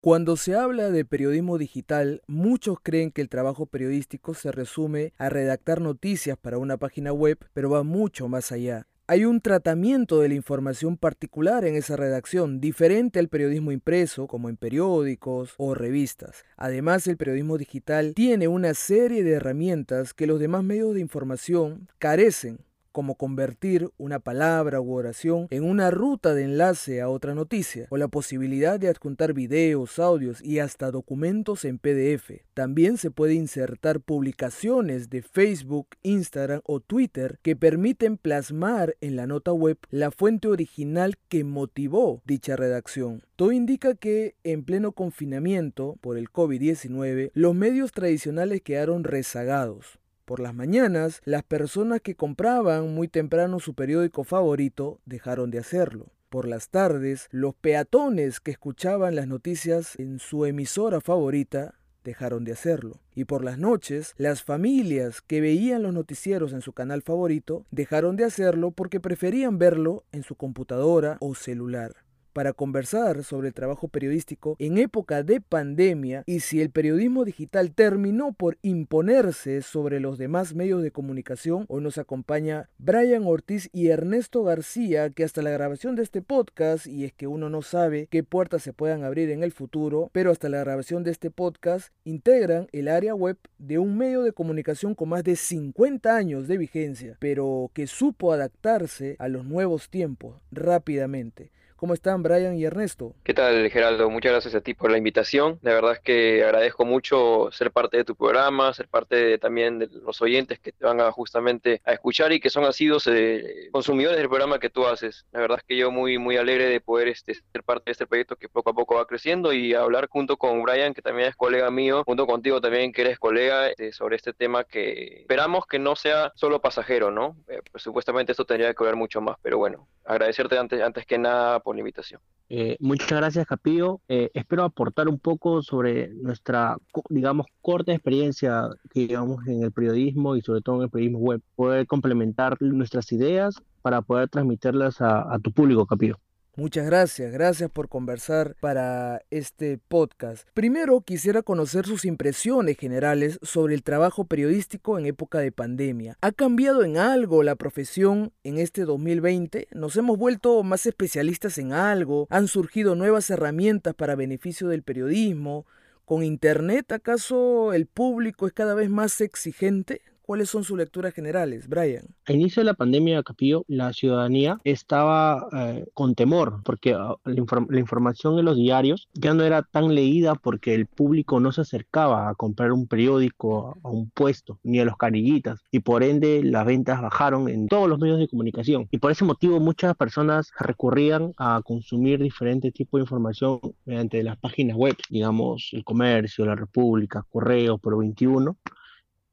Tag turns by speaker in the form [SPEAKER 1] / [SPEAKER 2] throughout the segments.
[SPEAKER 1] Cuando se habla de periodismo digital, muchos creen que el trabajo periodístico se resume a redactar noticias para una página web, pero va mucho más allá. Hay un tratamiento de la información particular en esa redacción, diferente al periodismo impreso, como en periódicos o revistas. Además, el periodismo digital tiene una serie de herramientas que los demás medios de información carecen como convertir una palabra u oración en una ruta de enlace a otra noticia, o la posibilidad de adjuntar videos, audios y hasta documentos en PDF. También se puede insertar publicaciones de Facebook, Instagram o Twitter que permiten plasmar en la nota web la fuente original que motivó dicha redacción. Todo indica que en pleno confinamiento por el COVID-19, los medios tradicionales quedaron rezagados. Por las mañanas, las personas que compraban muy temprano su periódico favorito dejaron de hacerlo. Por las tardes, los peatones que escuchaban las noticias en su emisora favorita dejaron de hacerlo. Y por las noches, las familias que veían los noticieros en su canal favorito dejaron de hacerlo porque preferían verlo en su computadora o celular para conversar sobre el trabajo periodístico en época de pandemia y si el periodismo digital terminó por imponerse sobre los demás medios de comunicación. Hoy nos acompaña Brian Ortiz y Ernesto García, que hasta la grabación de este podcast, y es que uno no sabe qué puertas se puedan abrir en el futuro, pero hasta la grabación de este podcast integran el área web de un medio de comunicación con más de 50 años de vigencia, pero que supo adaptarse a los nuevos tiempos rápidamente. ¿Cómo están Brian y Ernesto?
[SPEAKER 2] ¿Qué tal Geraldo? Muchas gracias a ti por la invitación. La verdad es que agradezco mucho ser parte de tu programa, ser parte también de los oyentes que te van a justamente a escuchar y que son asidos eh, consumidores del programa que tú haces. La verdad es que yo muy muy alegre de poder este, ser parte de este proyecto que poco a poco va creciendo y hablar junto con Brian, que también es colega mío, junto contigo también que eres colega, este, sobre este tema que esperamos que no sea solo pasajero, ¿no? Eh, pues, supuestamente esto tendría que ver mucho más, pero bueno, agradecerte antes, antes que nada por la invitación.
[SPEAKER 3] Eh, muchas gracias, Capillo. Eh, espero aportar un poco sobre nuestra, digamos, corta experiencia que llevamos en el periodismo y sobre todo en el periodismo web. Poder complementar nuestras ideas para poder transmitirlas a, a tu público, Capillo.
[SPEAKER 1] Muchas gracias, gracias por conversar para este podcast. Primero quisiera conocer sus impresiones generales sobre el trabajo periodístico en época de pandemia. ¿Ha cambiado en algo la profesión en este 2020? ¿Nos hemos vuelto más especialistas en algo? ¿Han surgido nuevas herramientas para beneficio del periodismo? ¿Con Internet acaso el público es cada vez más exigente? ¿Cuáles son sus lecturas generales, Brian?
[SPEAKER 3] A inicio de la pandemia, Capillo, la ciudadanía estaba eh, con temor porque ah, la, información en los diarios ya no era tan leída porque el público no se acercaba a comprar un periódico a un puesto ni a los carillitas y por ende las ventas bajaron en todos los medios de comunicación y por ese motivo muchas personas recurrían a consumir diferentes tipos de información mediante las páginas web, digamos el comercio, la República, Correo, Pro 21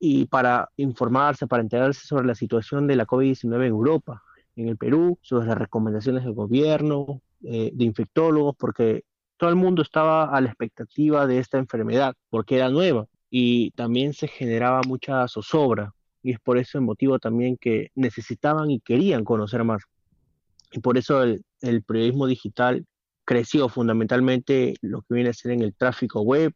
[SPEAKER 3] y para informarse, para enterarse sobre la situación de la COVID-19 en Europa, en el Perú, sobre las recomendaciones del gobierno, eh, de infectólogos, porque todo el mundo estaba a la expectativa de esta enfermedad, porque era nueva y también se generaba mucha zozobra. Y es por eso el motivo también que necesitaban y querían conocer más. Y por eso el, el periodismo digital creció fundamentalmente lo que viene a ser en el tráfico web,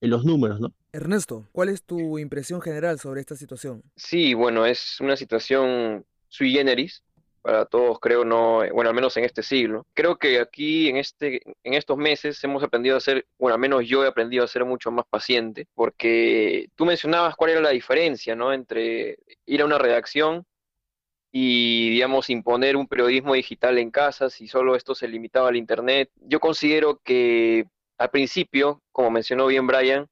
[SPEAKER 3] en los números, ¿no?
[SPEAKER 1] Ernesto, ¿cuál es tu impresión general sobre esta situación?
[SPEAKER 2] Sí, bueno, es una situación sui generis para todos, creo, no, bueno, al menos en este siglo. Creo que aquí en, este, en estos meses hemos aprendido a ser, bueno, al menos yo he aprendido a ser mucho más paciente, porque tú mencionabas cuál era la diferencia, ¿no? Entre ir a una redacción y, digamos, imponer un periodismo digital en casa, si solo esto se limitaba al Internet. Yo considero que al principio, como mencionó bien Brian,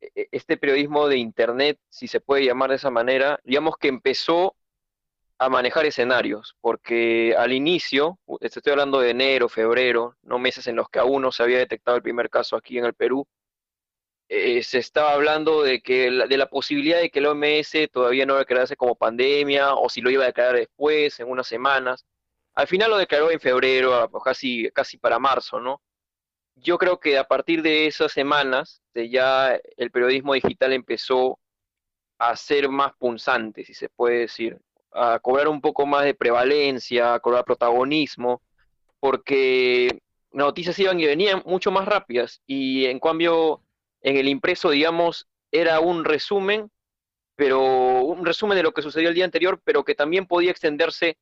[SPEAKER 2] e, e, este periodismo de Internet, si se puede llamar de esa manera, digamos que empezó a manejar escenarios, porque al inicio, estoy hablando de enero, febrero, no meses en los que aún no se había detectado el primer caso aquí en el Perú, eh, se estaba hablando de que de la posibilidad de que el OMS todavía no declarase como pandemia o si lo iba a declarar después, en unas semanas. Al final lo declaró en febrero, casi, casi para marzo, ¿no? Yo creo que a partir de esas semanas ya el periodismo digital empezó a ser más punzante, si se puede decir, a cobrar un poco más de prevalencia, a cobrar protagonismo, porque noticias iban y venían mucho más rápidas y en cambio en el impreso, digamos, era un resumen, pero un resumen de lo que sucedió el día anterior, pero que también podía extenderse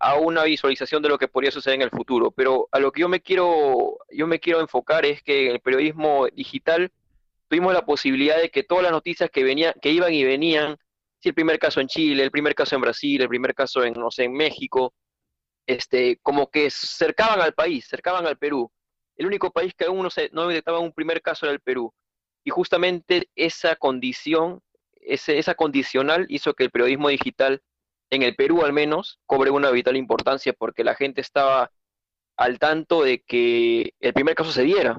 [SPEAKER 2] a una visualización de lo que podría suceder en el futuro. Pero a lo que yo me quiero, yo me quiero enfocar es que en el periodismo digital tuvimos la posibilidad de que todas las noticias que venían, que iban y venían, si el primer caso en Chile, el primer caso en Brasil, el primer caso en, no sé, en México, este, como que cercaban al país, cercaban al Perú. El único país que aún no, se, no detectaba un primer caso era el Perú. Y justamente esa condición, ese, esa condicional hizo que el periodismo digital, en el Perú al menos, cobre una vital importancia porque la gente estaba al tanto de que el primer caso se diera.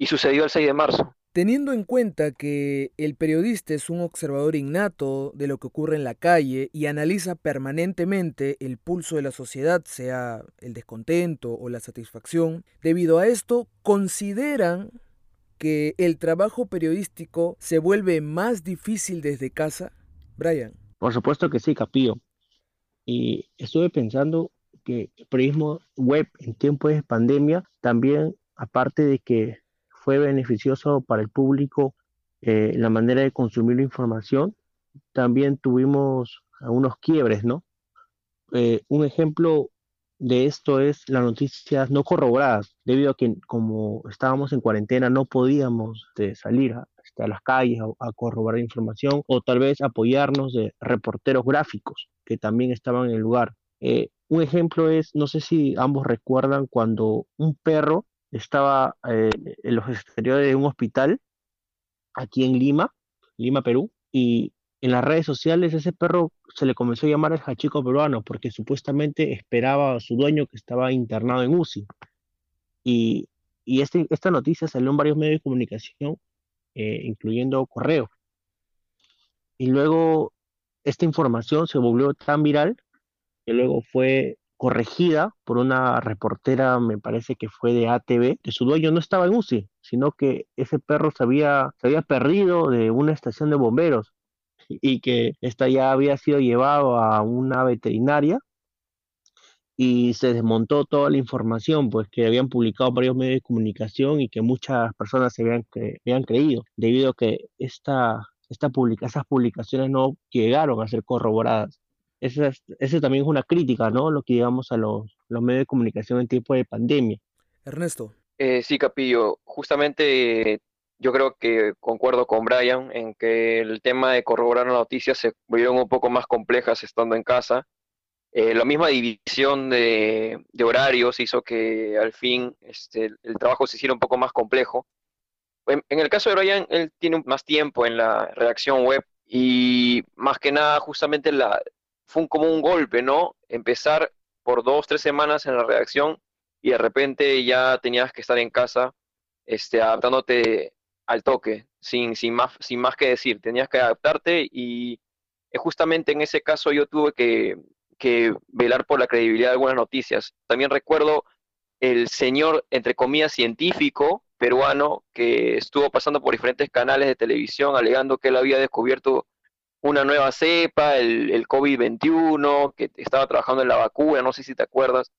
[SPEAKER 2] Y sucedió el 6 de marzo.
[SPEAKER 1] Teniendo en cuenta que el periodista es un observador innato de lo que ocurre en la calle y analiza permanentemente el pulso de la sociedad, sea el descontento o la satisfacción, debido a esto, consideran que el trabajo periodístico se vuelve más difícil desde casa? Brian.
[SPEAKER 3] Por supuesto que sí, Capillo. Y estuve pensando que el periodismo web en tiempos de pandemia también, aparte de que fue beneficioso para el público eh, la manera de consumir la información. También tuvimos algunos quiebres, ¿no? Eh, un ejemplo de esto es las noticias no corroboradas, debido a que como estábamos en cuarentena no podíamos este, salir a, este, a, las calles a, corroborar información o tal vez apoyarnos de reporteros gráficos que también estaban en el lugar. Eh, un ejemplo es, no sé si ambos recuerdan cuando un perro estaba eh, en los exteriores de un hospital aquí en Lima, Lima, Perú, y en las redes sociales ese perro se le comenzó a llamar el hachico peruano porque supuestamente esperaba a su dueño que estaba internado en UCI. Y, y este, esta noticia salió en varios medios de comunicación, eh, incluyendo correo. Y luego esta información se volvió tan viral que luego fue corregida por una reportera, me parece que fue de ATV, que su dueño. No estaba en UCI, sino que ese perro se había, se había perdido de una estación de bomberos y que esta ya había sido llevado a una veterinaria y se desmontó toda la información pues que habían publicado varios medios de comunicación y que muchas personas se habían, habían creído debido a que esta, esta publica, esas publicaciones no llegaron a ser corroboradas esa, también es una crítica, ¿no? Lo que digamos a los, medios de comunicación en tiempo de pandemia.
[SPEAKER 1] Ernesto.
[SPEAKER 2] Eh, sí, Capillo, justamente yo creo que concuerdo con Brian en que el tema de corroborar las noticias se volvieron un poco más complejas estando en casa. Eh, la misma división de, horarios hizo que al fin este, el trabajo se hiciera un poco más complejo. En, el caso de Brian, él tiene más tiempo en la redacción web y más que nada justamente la, fue como un golpe, ¿no? Empezar por dos, tres semanas en la redacción y de repente ya tenías que estar en casa este, adaptándote al toque, sin, sin, más, sin más que decir, tenías que adaptarte y justamente en ese caso yo tuve que, que velar por la credibilidad de algunas noticias. También recuerdo el señor, entre comillas, científico peruano que estuvo pasando por diferentes canales de televisión alegando que él había descubierto una nueva cepa, el, el COVID-21, que estaba trabajando en la vacuna, no sé si te acuerdas.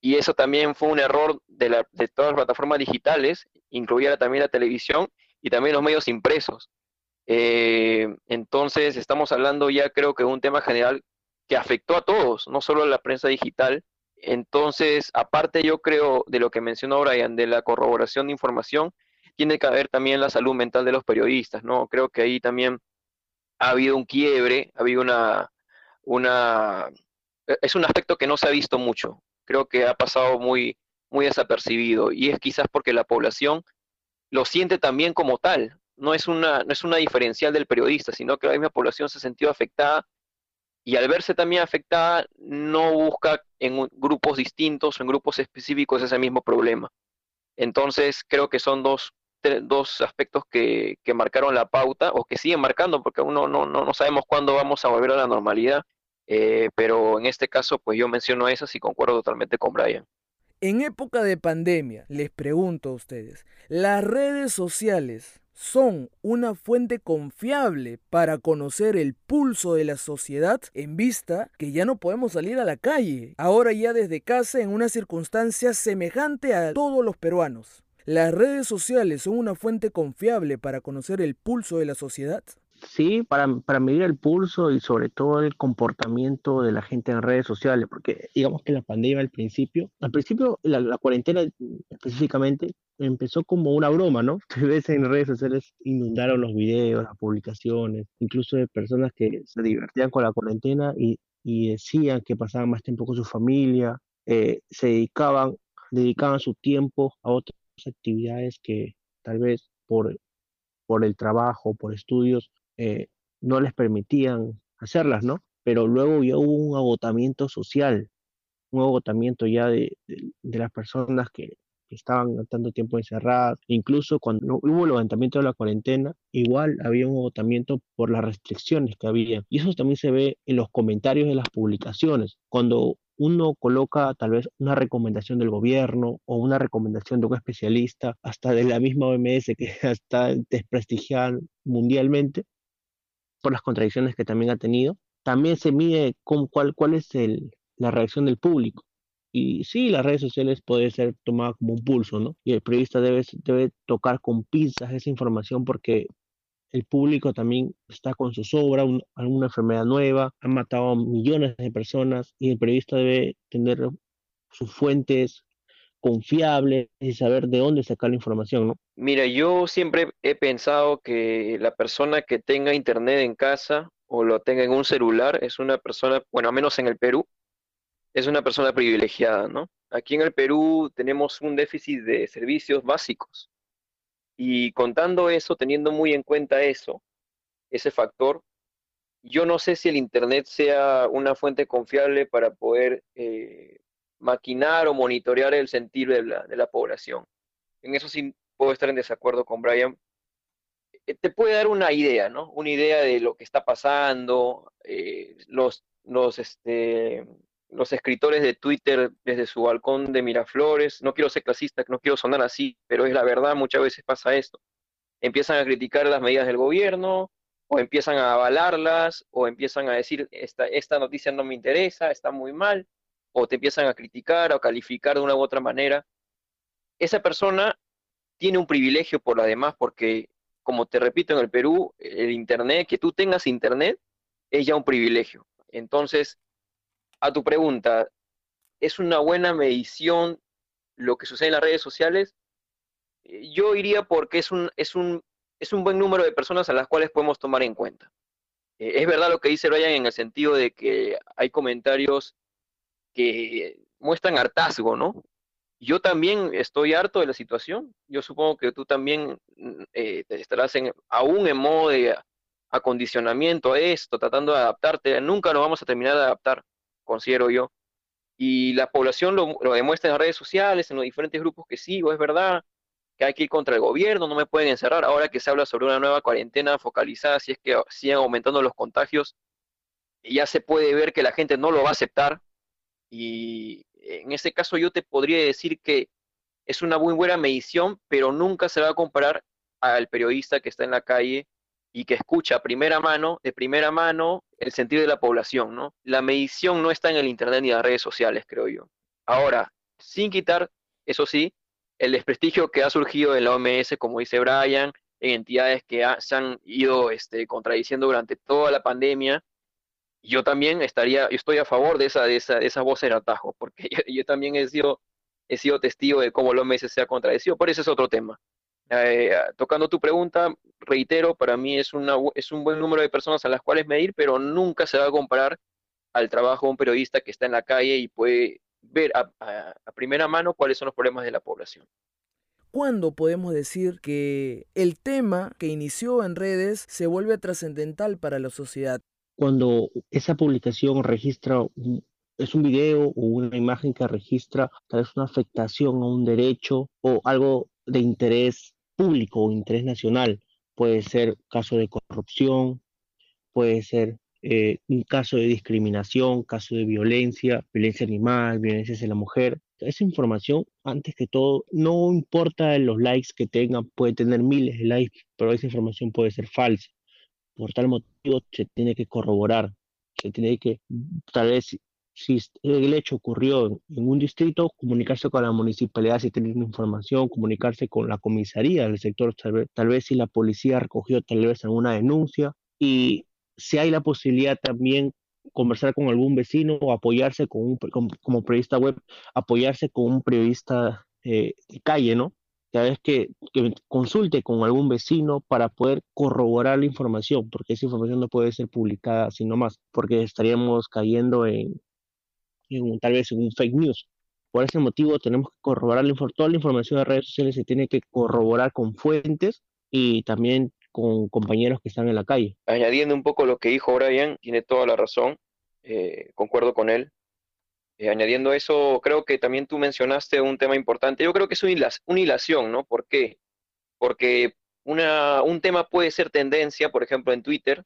[SPEAKER 2] Y eso también fue un error de todas las plataformas digitales, incluida también la televisión y también los medios impresos. Eh, entonces, estamos hablando ya creo que de un tema general que afectó a todos, no solo a la prensa digital. Entonces, aparte yo creo de lo que mencionó Brian, de la corroboración de información, tiene que haber también la salud mental de los periodistas, ¿no? Creo que ahí también ha habido un quiebre, ha habido una, una, e, es un aspecto que no se ha visto mucho, creo que ha pasado muy, muy desapercibido y es quizás porque la población lo siente también como tal, no es una, no es una diferencial del periodista, sino que la misma población se ha sentido afectada y al verse también afectada no busca en grupos distintos o en grupos específicos ese mismo problema. Entonces creo que son dos dos aspectos que, que, marcaron la pauta o que siguen marcando, porque aún no, no, no sabemos cuándo vamos a volver a la normalidad. Eh, pero en este caso, pues yo menciono esas y concuerdo totalmente con Brian.
[SPEAKER 1] En época de pandemia, les pregunto a ustedes, ¿las redes sociales son una fuente confiable para conocer el pulso de la sociedad en vista que ya no podemos salir a la calle, ahora ya desde casa en una circunstancia semejante a todos los peruanos? ¿Las redes sociales son una fuente confiable para conocer el pulso de la sociedad?
[SPEAKER 3] Sí, para, para, medir el pulso y sobre todo el comportamiento de la gente en redes sociales, porque digamos que la pandemia al principio, al principio la, cuarentena específicamente empezó como una broma, ¿no? A veces en redes sociales inundaron los videos, las publicaciones, incluso de personas que se divertían con la cuarentena y, y decían que pasaban más tiempo con su familia, eh, se dedicaban, dedicaban su tiempo a otras actividades que tal vez por, por el trabajo, por estudios, eh, no les permitían hacerlas, ¿no? Pero luego ya hubo un agotamiento social, un agotamiento ya de, las personas que, estaban tanto tiempo encerradas, incluso cuando hubo el levantamiento de la cuarentena, igual había un agotamiento por las restricciones que había. Y eso también se ve en los comentarios de las publicaciones. Cuando uno coloca tal vez una recomendación del gobierno o una recomendación de un especialista, hasta de la misma OMS que está desprestigiada mundialmente, por las contradicciones que también ha tenido. También se mide con cuál, cuál es el, la reacción del público. Y sí, las redes sociales pueden ser tomadas como un pulso, ¿no? Y el periodista debe, debe tocar con pinzas esa información porque el público también está con su sobra, alguna enfermedad nueva, han matado a millones de personas y el periodista debe tener sus fuentes confiable y saber de dónde sacar la información, ¿no?
[SPEAKER 2] Mira, yo siempre he pensado que la persona que tenga internet en casa o lo tenga en un celular es una persona, bueno, al menos en el Perú, es una persona privilegiada, ¿no? Aquí en el Perú tenemos un déficit de servicios básicos. Y contando eso, teniendo muy en cuenta eso, ese factor, yo no sé si el Internet sea una fuente confiable para poder eh, maquinar o monitorear el sentir de la, población. En eso sí puedo estar en desacuerdo con Brian. Eh, te puede dar una idea, ¿no? Una idea de lo que está pasando. Eh, este, los escritores de Twitter desde su balcón de Miraflores, no quiero ser clasista, no quiero sonar así, pero es la verdad, muchas veces pasa esto. Empiezan a criticar las medidas del gobierno, o empiezan a avalarlas, o empiezan a decir, esta noticia no me interesa, está muy mal, o te empiezan a criticar o calificar de una u otra manera, esa persona tiene un privilegio por la demás porque, como te repito, en el Perú, el Internet, que tú tengas Internet, es ya un privilegio. Entonces, a tu pregunta, ¿es una buena medición lo que sucede en las redes sociales? Eh, yo iría porque es un, es un, es un buen número de personas a las cuales podemos tomar en cuenta. Eh, es verdad lo que dice Ryan en el sentido de que hay comentarios que muestran hartazgo, ¿no? Yo también estoy harto de la situación. Yo supongo que tú también mm, eh, estarás en, aún en modo de acondicionamiento a esto, tratando de adaptarte. Nunca nos vamos a terminar de adaptar, considero yo. Y la población lo, lo demuestra en las redes sociales, en los diferentes grupos que sigo, es verdad que hay que ir contra el gobierno, no me pueden encerrar. Ahora que se habla sobre una nueva cuarentena focalizada, si es que siguen aumentando los contagios, ya se puede ver que la gente no lo va a aceptar, y en ese caso yo te podría decir que es una muy buena medición, pero nunca se va a comparar al periodista que está en la calle y que escucha primera mano, de primera mano, el sentido de la población, ¿no? La medición no está en el Internet ni en las redes sociales, creo yo. Ahora, sin quitar, eso sí, el desprestigio que ha surgido en la OMS, como dice Brian, en entidades que se han ido este, contradiciendo durante toda la pandemia, yo también estaría, estoy a favor de esa, de esa, de esa voz en atajo, porque yo, también he sido, he sido testigo de cómo los meses se ha contradecido, por eso es otro tema. Eh, tocando tu pregunta, reitero, para mí es, una, es un buen número de personas a las cuales medir, pero nunca se va a comparar al trabajo de un periodista que está en la calle y puede ver a primera mano cuáles son los problemas de la población.
[SPEAKER 1] ¿Cuándo podemos decir que el tema que inició en redes se vuelve trascendental para la sociedad?
[SPEAKER 3] Cuando esa publicación registra, es un video o una imagen que registra tal vez una afectación a un derecho o algo de interés público o interés nacional. Puede ser caso de corrupción, puede ser eh, un caso de discriminación, caso de violencia, violencia animal, violencia hacia la mujer. Esa información, antes que todo, no importa los likes que tengan, puede tener miles de likes, pero esa información puede ser falsa. Por tal motivo, se tiene que corroborar, se tiene que, tal vez, si el hecho ocurrió en, un distrito, comunicarse con la municipalidad si tienen información, comunicarse con la comisaría del sector, tal vez, tal vez si la policía recogió tal vez alguna denuncia y si hay la posibilidad también conversar con algún vecino o apoyarse con un, como, periodista web, apoyarse con un periodista eh, de calle, ¿no? Cada vez que, consulte con algún vecino para poder corroborar la información, porque esa información no puede ser publicada así nomás, porque estaríamos cayendo en, en tal vez en un fake news. Por ese motivo tenemos que corroborar la, toda la información de redes sociales, se tiene que corroborar con fuentes y también con compañeros que están en la calle.
[SPEAKER 2] Añadiendo un poco lo que dijo Brian, tiene toda la razón, eh, concuerdo con él. Eh, añadiendo eso, creo que también tú mencionaste un tema importante. Yo creo que es una hilación, ¿no? ¿Por qué? Porque un tema puede ser tendencia, por ejemplo, en Twitter,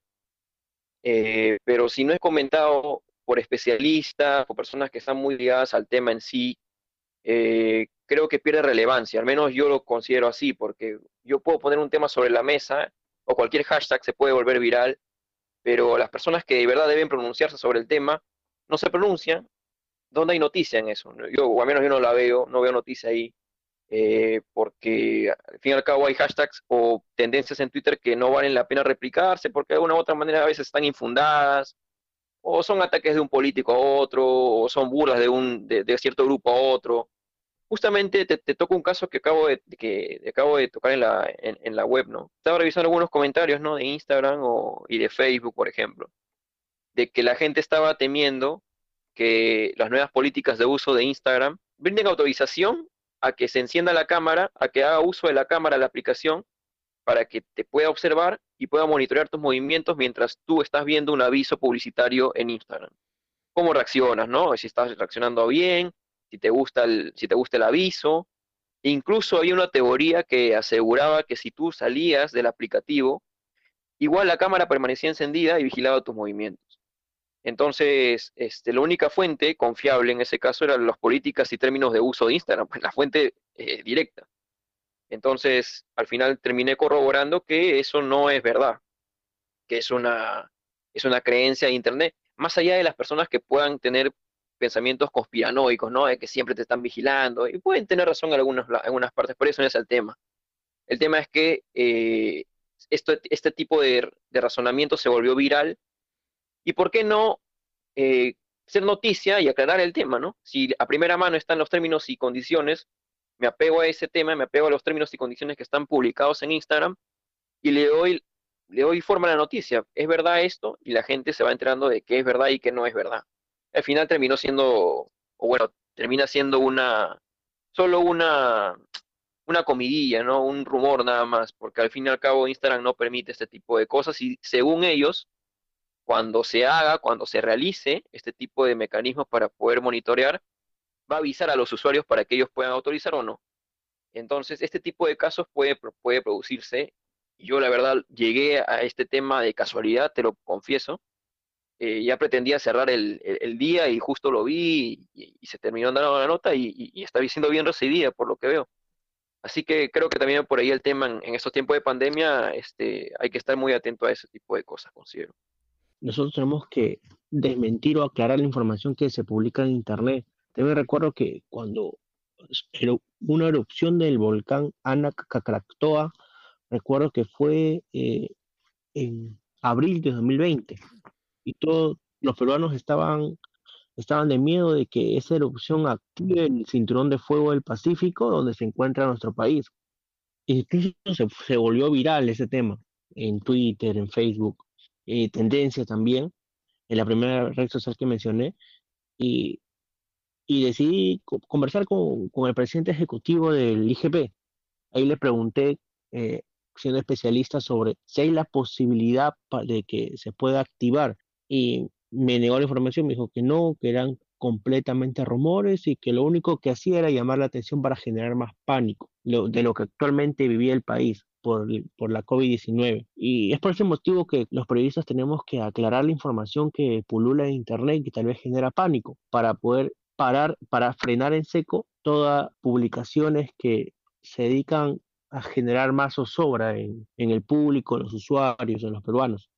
[SPEAKER 2] eh, pero si no es comentado por especialistas o personas que están muy ligadas al tema en sí, creo que pierde relevancia, al menos yo lo considero así, porque yo puedo poner un tema sobre la mesa o cualquier hashtag se puede volver viral, pero las personas que de verdad deben pronunciarse sobre el tema no se pronuncian. ¿Dónde hay noticia en eso? Yo, o al menos yo no la veo, no veo noticia ahí, eh, porque al fin y al cabo hay hashtags o tendencias en Twitter que no valen la pena replicarse, porque de una u otra manera a veces están infundadas, o son ataques de un político a otro, o son burlas de, un, de cierto grupo a otro justamente te, te toco un caso que acabo de, que acabo de tocar en la, en, la web, ¿no? Estaba revisando algunos comentarios, ¿no? De Instagram o, y de Facebook, por ejemplo, de que la gente estaba temiendo que las nuevas políticas de uso de Instagram brinden autorización a que se encienda la cámara, a que haga uso de la cámara la aplicación para que te pueda observar y pueda monitorear tus movimientos mientras tú estás viendo un aviso publicitario en Instagram. ¿Cómo reaccionas, no? Si estás reaccionando bien, si te gusta el, si te gusta el aviso. Incluso hay una teoría que aseguraba que si tú salías del aplicativo, igual la cámara permanecía encendida y vigilaba tus movimientos. Entonces, este, la única fuente confiable en ese caso eran las políticas y términos de uso de Instagram, pues la fuente eh, directa. Entonces, al final terminé corroborando que eso no es verdad, que es una, es una creencia de Internet. Más allá de las personas que puedan tener pensamientos conspiranoicos, ¿no? De que siempre te están vigilando, y pueden tener razón en algunas, algunas partes, pero eso no es el tema. El tema es que eh, este tipo de, razonamiento se volvió viral, y por qué no eh, ser noticia y aclarar el tema, ¿no? Si a primera mano están los términos y condiciones, me apego a ese tema, me apego a los términos y condiciones que están publicados en Instagram, y le doy, le doy forma a la noticia. ¿Es verdad esto? Y la gente se va enterando de qué es verdad y qué no es verdad al final terminó siendo, o bueno, termina siendo una, solo una, una comidilla, ¿no? Un rumor nada más, porque al fin y al cabo Instagram no permite este tipo de cosas y según ellos, cuando se haga, cuando se realice este tipo de mecanismos para poder monitorear, va a avisar a los usuarios para que ellos puedan autorizar o no. Entonces, este tipo de casos puede, puede producirse. Yo la verdad llegué a este tema de casualidad, te lo confieso, eh, ya pretendía cerrar el, día y justo lo vi y, se terminó dando la nota y, está siendo bien recibida por lo que veo. Así que creo que también por ahí el tema en, estos tiempos de pandemia este, hay que estar muy atento a ese tipo de cosas, considero.
[SPEAKER 3] Nosotros tenemos que desmentir o aclarar la información que se publica en Internet. También recuerdo que cuando una erupción del volcán Anak recuerdo que fue eh, en abril de 2020 y todos los peruanos estaban, estaban de miedo de que esa erupción active el cinturón de fuego del Pacífico donde se encuentra nuestro país. Incluso se, se volvió viral ese tema en Twitter, en Facebook, eh, tendencia también, en la primera red social que mencioné, y, y decidí conversar con, con, el presidente ejecutivo del IGP. Ahí le pregunté, eh, siendo especialista, sobre si hay la posibilidad de que se pueda activar y me negó la información, me dijo que no, que eran completamente rumores y que lo único que hacía era llamar la atención para generar más pánico de lo que actualmente vivía el país por, por la COVID-19. Y es por ese motivo que los periodistas tenemos que aclarar la información que pulula en Internet y que tal vez genera pánico para poder parar, para frenar en seco todas publicaciones que se dedican a generar más zozobra en, en el público, en los usuarios, en los peruanos.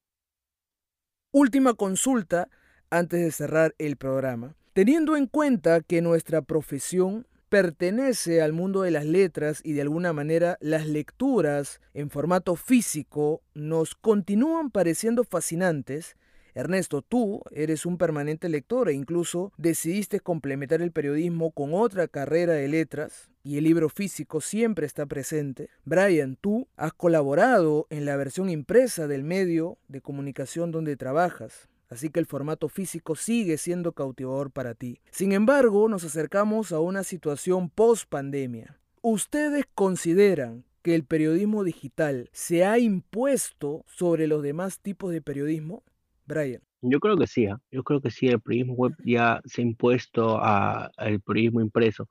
[SPEAKER 1] Última consulta antes de cerrar el programa. Teniendo en cuenta que nuestra profesión pertenece al mundo de las letras y de alguna manera las lecturas en formato físico nos continúan pareciendo fascinantes, Ernesto, tú eres un permanente lector e incluso decidiste complementar el periodismo con otra carrera de letras y el libro físico siempre está presente. Brian, tú has colaborado en la versión impresa del medio de comunicación donde trabajas. Así que el formato físico sigue siendo cautivador para ti. Sin embargo, nos acercamos a una situación post pandemia. ¿Ustedes consideran que el periodismo digital se ha impuesto sobre los demás tipos de periodismo? Brian.
[SPEAKER 3] Yo creo que sí, ¿ah? yo creo que sí, el periodismo web ya se ha impuesto al periodismo impreso.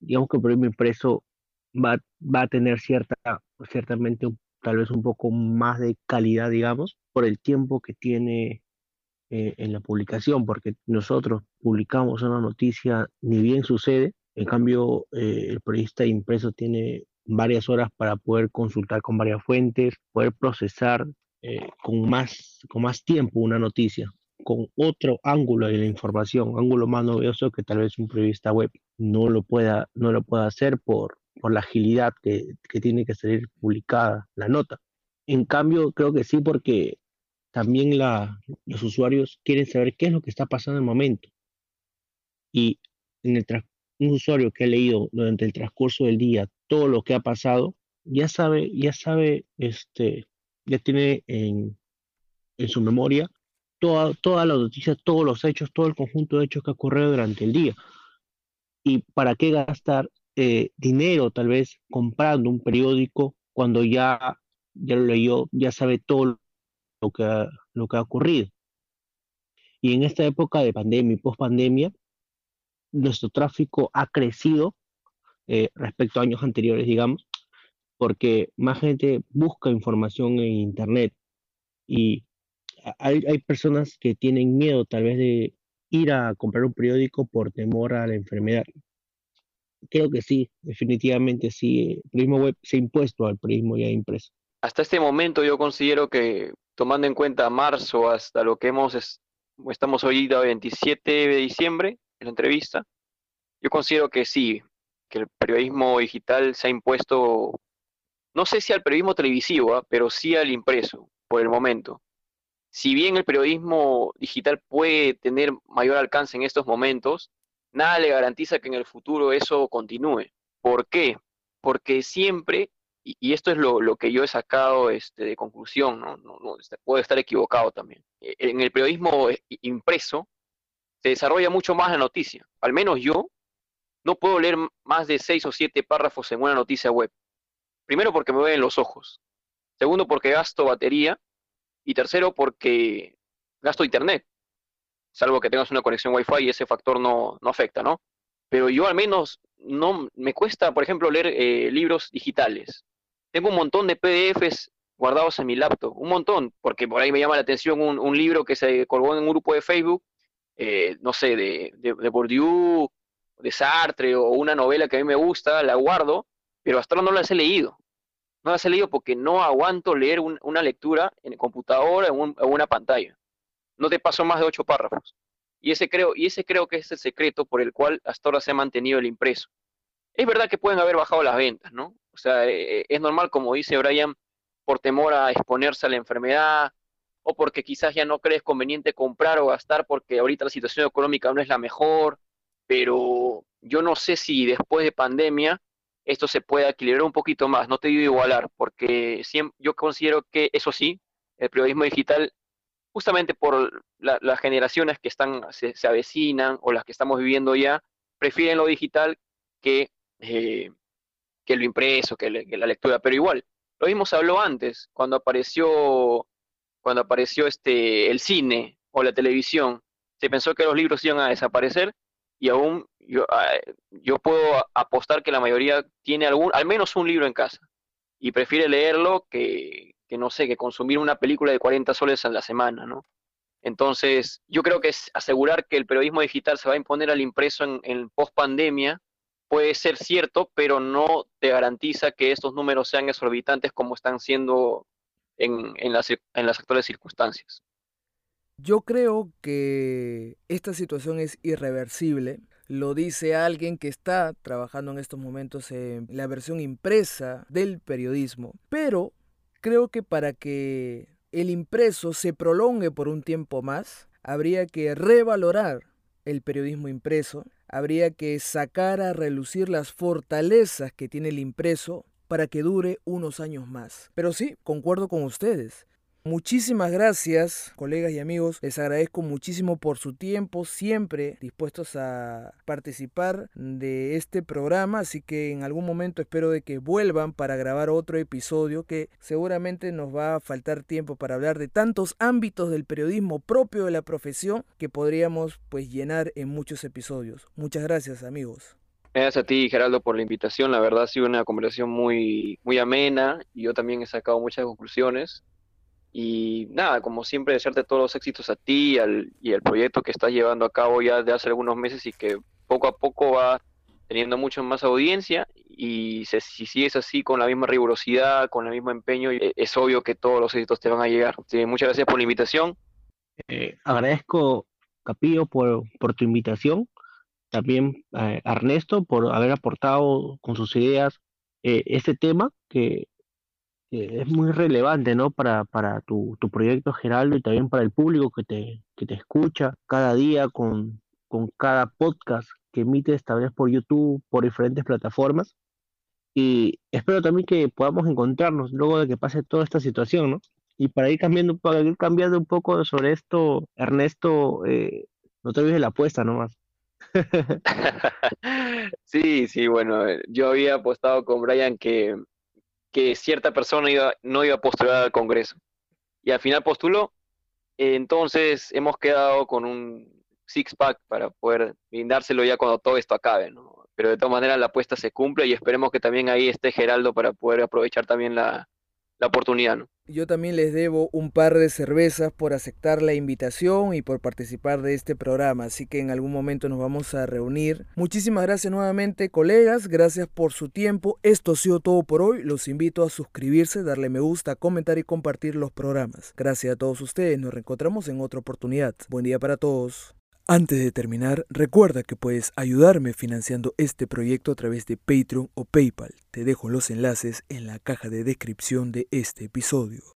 [SPEAKER 3] Digamos que el periodismo impreso va, va a tener cierta, ciertamente tal vez un poco más de calidad, digamos, por el tiempo que tiene eh, en la publicación, porque nosotros publicamos una noticia, ni bien sucede, en cambio eh, el periodista impreso tiene varias horas para poder consultar con varias fuentes, poder procesar eh, con, más, con más tiempo una noticia, con otro ángulo de la información, ángulo más novedoso que tal vez un periodista web no lo pueda, no lo pueda hacer por, por la agilidad que, que tiene que salir publicada la nota. En cambio, creo que sí, porque también los usuarios quieren saber qué es lo que está pasando en el momento. Y en el un usuario que ha leído durante el transcurso del día todo lo que ha pasado, ya sabe, ya sabe este, ya tiene en, su memoria toda, todas las noticias, todos los hechos, todo el conjunto de hechos que ha ocurrido durante el día. ¿Y para qué gastar eh, dinero tal vez comprando un periódico cuando ya, ya lo leyó, ya sabe todo lo que, ha, lo que ha ocurrido? Y en esta época de pandemia y post pandemia, nuestro tráfico ha crecido eh, respecto a años anteriores, digamos, porque más gente busca información en Internet y hay, hay personas que tienen miedo tal vez de ir a comprar un periódico por temor a la enfermedad. Creo que sí, definitivamente sí. El periodismo web se ha impuesto al periodismo ya impreso.
[SPEAKER 2] Hasta este momento yo considero que, tomando en cuenta marzo hasta lo que hemos, estamos hoy, 27 de diciembre, en la entrevista, yo considero que sí, que el periodismo digital se ha impuesto no sé si al periodismo televisivo, ¿ah? pero sí al impreso, por el momento. Si bien el periodismo digital puede tener mayor alcance en estos momentos, nada le garantiza que en el futuro eso continúe. ¿Por qué? Porque siempre, y, esto es lo, que yo he sacado este, de conclusión, ¿no? No, este, puedo estar equivocado también. E, en el periodismo eh, impreso se desarrolla mucho más la noticia. Al menos yo no puedo leer más de seis o siete párrafos en una noticia web. Primero porque me en los ojos. Segundo porque gasto batería. Y tercero porque gasto internet. Salvo que tengas una conexión Wi-Fi y ese factor no, afecta, ¿no? Pero yo al menos no me cuesta, por ejemplo, leer eh, libros digitales. Tengo un montón de PDFs guardados en mi laptop, un montón, porque por ahí me llama la atención un, libro que se colgó en un grupo de Facebook, eh, no sé, de, de, de Bourdieu, de Sartre o una novela que a mí me gusta, la guardo pero hasta ahora no las he leído. No las he leído porque no aguanto leer una lectura en el computador o en, una pantalla. No te paso más de ocho párrafos. Y ese, creo, y ese creo que es el secreto por el cual hasta ahora se ha mantenido el impreso. Es verdad que pueden haber bajado las ventas, ¿no? O sea, eh, es normal, como dice Brian, por temor a exponerse a la enfermedad o porque quizás ya no crees conveniente comprar o gastar porque ahorita la situación económica no es la mejor, pero yo no sé si después de pandemia esto se puede equilibrar un poquito más, no te digo igualar, porque yo considero que eso sí, el periodismo digital, justamente por las generaciones que están, se, avecinan o las que estamos viviendo ya, prefieren lo digital que, eh, que lo impreso, que, la lectura, pero igual, lo mismo se habló antes, cuando apareció, cuando apareció este, el cine o la televisión, se pensó que los libros iban a desaparecer y aún yo, ah, yo puedo apostar que la mayoría tiene algún, al menos un libro en casa y prefiere leerlo que, que no sé, que consumir una película de 40 soles a la semana, ¿no? Entonces, yo creo que asegurar que el periodismo digital se va a imponer al impreso en, en post pandemia puede ser cierto, pero no te garantiza que estos números sean exorbitantes como están siendo en las actuales circunstancias.
[SPEAKER 1] Yo creo que esta situación es irreversible. Lo dice alguien que está trabajando en estos momentos en la versión impresa del periodismo. Pero creo que para que el impreso se prolongue por un tiempo más, habría que revalorar el periodismo impreso, habría que sacar a relucir las fortalezas que tiene el impreso para que dure unos años más. Pero sí, concuerdo con ustedes. Muchísimas gracias, colegas y amigos. Les agradezco muchísimo por su tiempo, siempre dispuestos a participar de este programa, así que en algún momento espero de que vuelvan para grabar otro episodio que seguramente nos va a faltar tiempo para hablar de tantos ámbitos del periodismo propio de la profesión que podríamos pues llenar en muchos episodios. Muchas gracias, amigos.
[SPEAKER 2] Gracias a ti, Geraldo, por la invitación. La verdad ha sido una conversación muy, muy amena yo también he sacado muchas conclusiones. Y nada, como siempre, desearte todos los éxitos a ti y al, y al proyecto que estás llevando a cabo ya de hace algunos meses y que poco a poco va teniendo mucho más audiencia y si sigues así con la misma rigurosidad, con el mismo empeño, e, es obvio que todos los éxitos te van a llegar. muchas gracias por la invitación.
[SPEAKER 3] Eh, agradezco, Capillo, por, tu invitación. También eh, Ernesto por haber aportado con sus ideas eh, este tema es muy relevante, ¿no? Para, para tu, tu, proyecto, Geraldo, y también para el público que te, que te escucha cada día con, con cada podcast que emites, tal vez por YouTube, por diferentes plataformas. Y espero también que podamos encontrarnos luego de que pase toda esta situación, ¿no? Y para ir cambiando, para ir cambiando un poco sobre esto, Ernesto, eh, no te olvides la apuesta nomás.
[SPEAKER 2] sí, sí, bueno, yo había apostado con Brian que que cierta persona iba, no iba a postular al Congreso. Y al final postuló. Entonces hemos quedado con un six-pack para poder brindárselo ya cuando todo esto acabe. ¿no? Pero de todas maneras la apuesta se cumple y esperemos que también ahí esté Geraldo para poder aprovechar también la, la oportunidad. ¿no?
[SPEAKER 1] Yo también les debo un par de cervezas por aceptar la invitación y por participar de este programa, así que en algún momento nos vamos a reunir. Muchísimas gracias nuevamente colegas, gracias por su tiempo. Esto ha sido todo por hoy. Los invito a suscribirse, darle me gusta, comentar y compartir los programas. Gracias a todos ustedes, nos reencontramos en otra oportunidad. Buen día para todos. Antes de terminar, recuerda que puedes ayudarme financiando este proyecto a través de Patreon o PayPal. Te dejo los enlaces en la caja de descripción de este episodio.